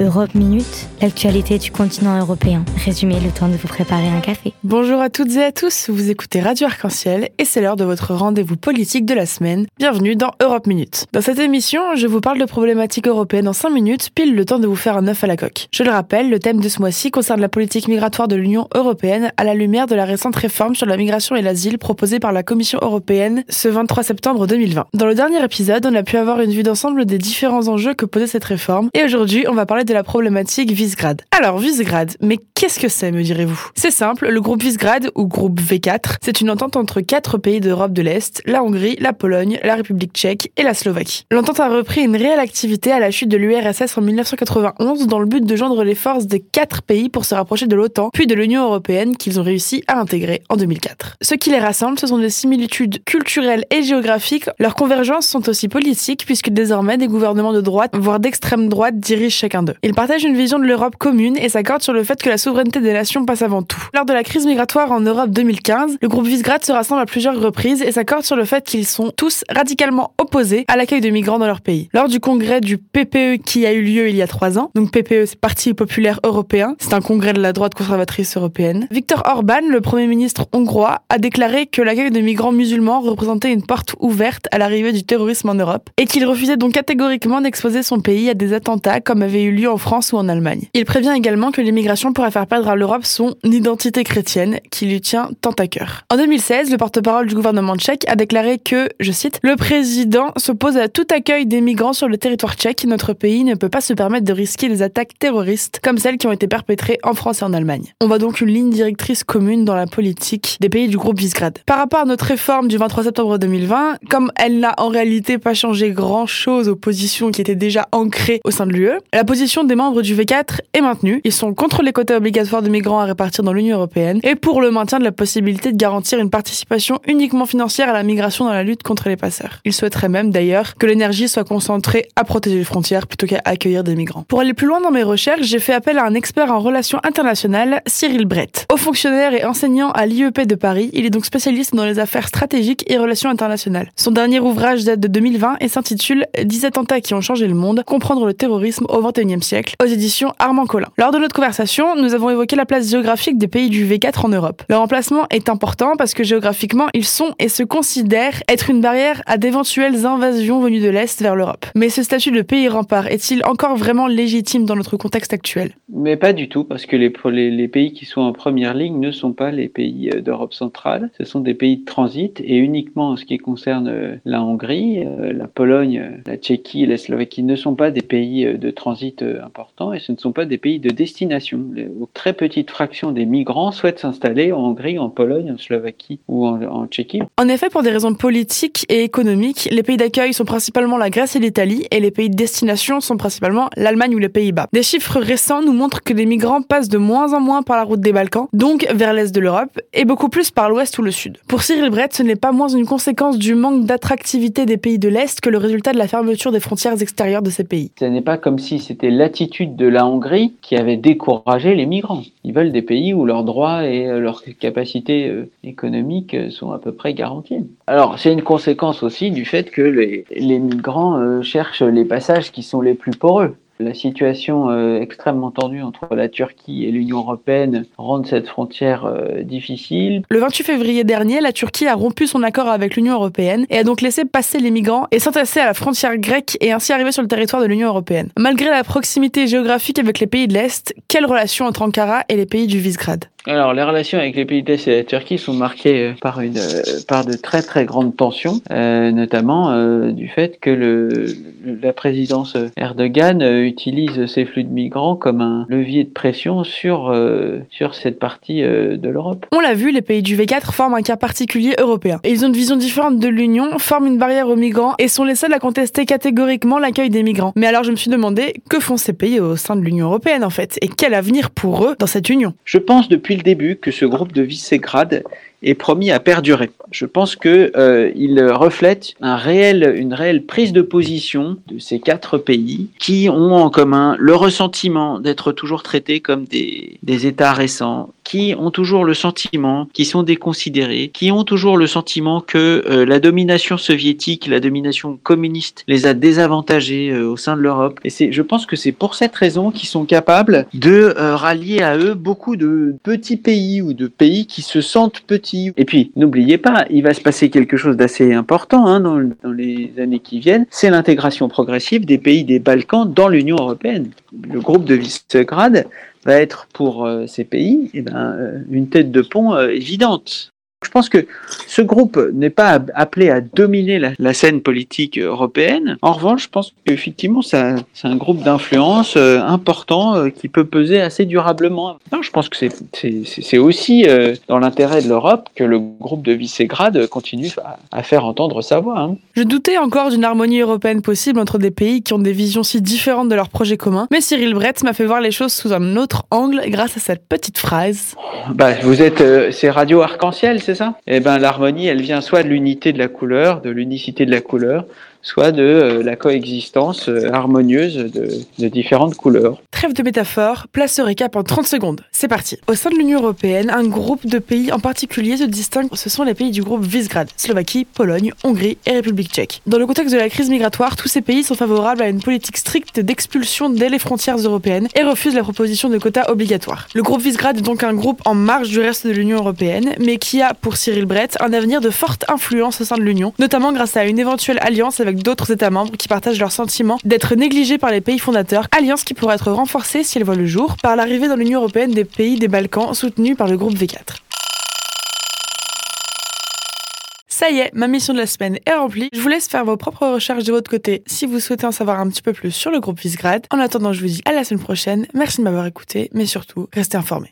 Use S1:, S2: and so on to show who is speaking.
S1: Europe Minute, l'actualité du continent européen. Résumé, le temps de vous préparer un café.
S2: Bonjour à toutes et à tous, vous écoutez Radio Arc-en-Ciel et c'est l'heure de votre rendez-vous politique de la semaine. Bienvenue dans Europe Minute. Dans cette émission, je vous parle de problématiques européennes en 5 minutes, pile le temps de vous faire un œuf à la coque. Je le rappelle, le thème de ce mois-ci concerne la politique migratoire de l'Union européenne à la lumière de la récente réforme sur la migration et l'asile proposée par la Commission européenne ce 23 septembre 2020. Dans le dernier épisode, on a pu avoir une vue d'ensemble des différents enjeux que posait cette réforme et aujourd'hui, on va parler de la problématique Visegrad. Alors, Visegrad, mais qu'est-ce que c'est, me direz-vous? C'est simple, le groupe Visegrad, ou groupe V4, c'est une entente entre quatre pays d'Europe de l'Est, la Hongrie, la Pologne, la République tchèque et la Slovaquie. L'entente a repris une réelle activité à la chute de l'URSS en 1991 dans le but de joindre les forces des quatre pays pour se rapprocher de l'OTAN, puis de l'Union européenne qu'ils ont réussi à intégrer en 2004. Ce qui les rassemble, ce sont des similitudes culturelles et géographiques. Leurs convergences sont aussi politiques puisque désormais des gouvernements de droite, voire d'extrême droite, dirigent chacun d'eux. Ils partagent une vision de l'Europe commune et s'accordent sur le fait que la souveraineté des nations passe avant tout. Lors de la crise migratoire en Europe 2015, le groupe Visegrad se rassemble à plusieurs reprises et s'accorde sur le fait qu'ils sont tous radicalement opposés à l'accueil de migrants dans leur pays. Lors du congrès du PPE qui a eu lieu il y a trois ans, donc PPE c'est Parti populaire européen, c'est un congrès de la droite conservatrice européenne, Viktor Orban, le premier ministre hongrois, a déclaré que l'accueil de migrants musulmans représentait une porte ouverte à l'arrivée du terrorisme en Europe et qu'il refusait donc catégoriquement d'exposer son pays à des attentats comme avait eu lieu en France ou en Allemagne. Il prévient également que l'immigration pourrait faire perdre à l'Europe son identité chrétienne qui lui tient tant à cœur. En 2016, le porte-parole du gouvernement tchèque a déclaré que, je cite, le président s'oppose à tout accueil des migrants sur le territoire tchèque. Notre pays ne peut pas se permettre de risquer des attaques terroristes comme celles qui ont été perpétrées en France et en Allemagne. On voit donc une ligne directrice commune dans la politique des pays du groupe Visegrad. Par rapport à notre réforme du 23 septembre 2020, comme elle n'a en réalité pas changé grand chose aux positions qui étaient déjà ancrées au sein de l'UE, la position des membres du V4 est maintenue. Ils sont contre les quotas obligatoires de migrants à répartir dans l'Union européenne et pour le maintien de la possibilité de garantir une participation uniquement financière à la migration dans la lutte contre les passeurs. Ils souhaiteraient même d'ailleurs que l'énergie soit concentrée à protéger les frontières plutôt qu'à accueillir des migrants. Pour aller plus loin dans mes recherches, j'ai fait appel à un expert en relations internationales, Cyril Brett. Haut fonctionnaire et enseignant à l'IEP de Paris, il est donc spécialiste dans les affaires stratégiques et relations internationales. Son dernier ouvrage date de 2020 et s'intitule 10 attentats qui ont changé le monde, comprendre le terrorisme au XXIe siècle, aux éditions Armand Collin. Lors de notre conversation, nous avons évoqué la place géographique des pays du V4 en Europe. Leur emplacement est important parce que géographiquement, ils sont et se considèrent être une barrière à d'éventuelles invasions venues de l'Est vers l'Europe. Mais ce statut de pays rempart est-il encore vraiment légitime dans notre contexte actuel?
S3: Mais pas du tout, parce que les, les, les, pays qui sont en première ligne ne sont pas les pays euh, d'Europe centrale, ce sont des pays de transit, et uniquement en ce qui concerne euh, la Hongrie, euh, la Pologne, la Tchéquie et la Slovaquie ne sont pas des pays de transit importants, et ce ne sont pas des pays de destination. Une très petite fraction des migrants souhaitent s'installer en Hongrie, en Pologne, en Slovaquie ou en, en Tchéquie.
S2: En effet, pour des raisons politiques et économiques, les pays d'accueil sont principalement la Grèce et l'Italie, et les pays de destination sont principalement l'Allemagne ou les Pays-Bas. Des chiffres récents nous montrent que les migrants passent de moins en moins par la route des Balkans, donc vers l'est de l'Europe, et beaucoup plus par l'ouest ou le sud. Pour Cyril Brett, ce n'est pas moins une conséquence du manque d'attractivité des pays de l'Est que le résultat de la fermeture des frontières extérieures de ces pays.
S3: Ce n'est pas comme si c'était l'attitude de la Hongrie qui avait découragé les migrants. Ils veulent des pays où leurs droits et leurs capacités économiques sont à peu près garantis. Alors, c'est une conséquence aussi du fait que les, les migrants euh, cherchent les passages qui sont les plus poreux. La situation euh, extrêmement tendue entre la Turquie et l'Union européenne rend cette frontière euh, difficile.
S2: Le 28 février dernier, la Turquie a rompu son accord avec l'Union européenne et a donc laissé passer les migrants et s'entasser à la frontière grecque et ainsi arriver sur le territoire de l'Union européenne. Malgré la proximité géographique avec les pays de l'Est, quelle relation entre Ankara et les pays du Visegrad?
S3: Alors, les relations avec les pays de l'Est et la Turquie sont marquées euh, par une euh, par de très très grandes tensions, euh, notamment euh, du fait que le, la présidence Erdogan utilise ces flux de migrants comme un levier de pression sur euh, sur cette partie de l'Europe.
S2: On l'a vu, les pays du V4 forment un cas particulier européen. Et ils ont une vision différente de l'Union, forment une barrière aux migrants et sont les seuls à contester catégoriquement l'accueil des migrants. Mais alors, je me suis demandé que font ces pays au sein de l'Union européenne en fait? Et quel avenir pour eux dans cette union?
S3: Je pense depuis le début que ce groupe de Visegrad est promis à perdurer. Je pense qu'il euh, reflète un réel, une réelle prise de position de ces quatre pays qui ont en commun le ressentiment d'être toujours traités comme des, des États récents, qui ont toujours le sentiment, qui sont déconsidérés, qui ont toujours le sentiment que euh, la domination soviétique, la domination communiste les a désavantagés euh, au sein de l'Europe. Et c'est, je pense que c'est pour cette raison qu'ils sont capables de euh, rallier à eux beaucoup de petits pays ou de pays qui se sentent petits. Et puis, n'oubliez pas, il va se passer quelque chose d'assez important hein, dans, les années qui viennent, c'est l'intégration progressive des pays des Balkans dans l'Union européenne. Le groupe de Visegrad va être pour euh, ces pays eh ben, euh, une tête de pont euh, évidente. Je pense que ce groupe n'est pas appelé à dominer la, scène politique européenne. En revanche, je pense qu'effectivement, c'est un, groupe d'influence euh, important euh, qui peut peser assez durablement. Non, je pense que c'est aussi euh, dans l'intérêt de l'Europe que le groupe de Visegrad continue à, faire entendre sa voix. Hein.
S2: Je doutais encore d'une harmonie européenne possible entre des pays qui ont des visions si différentes de leurs projets communs, mais Cyril Brett m'a fait voir les choses sous un autre angle grâce à cette petite phrase.
S3: Bah, vous êtes, c'est Radio Arc-en-Ciel, c'est ça? Eh ben, l'harmonie, elle vient soit de l'unité de la couleur, de l'unicité de la couleur, soit de euh, la coexistence euh, harmonieuse de, différentes couleurs.
S2: Trêve de métaphore, place au récap en 30 secondes. C'est parti. Au sein de l'Union européenne, un groupe de pays en particulier se distingue. Ce sont les pays du groupe Visegrad, Slovaquie, Pologne, Hongrie et République tchèque. Dans le contexte de la crise migratoire, tous ces pays sont favorables à une politique stricte d'expulsion dès les frontières européennes et refusent la proposition de quotas obligatoires. Le groupe Visegrad est donc un groupe en marge du reste de l'Union européenne, mais qui a, pour Cyril Brett, un avenir de forte influence au sein de l'Union, notamment grâce à une éventuelle alliance d'autres États membres qui partagent leur sentiment d'être négligés par les pays fondateurs, alliance qui pourrait être renforcée si elle voit le jour par l'arrivée dans l'Union européenne des pays des Balkans soutenus par le groupe V4. Ça y est, ma mission de la semaine est remplie. Je vous laisse faire vos propres recherches de votre côté si vous souhaitez en savoir un petit peu plus sur le groupe Visegrad. En attendant, je vous dis à la semaine prochaine. Merci de m'avoir écouté, mais surtout, restez informés.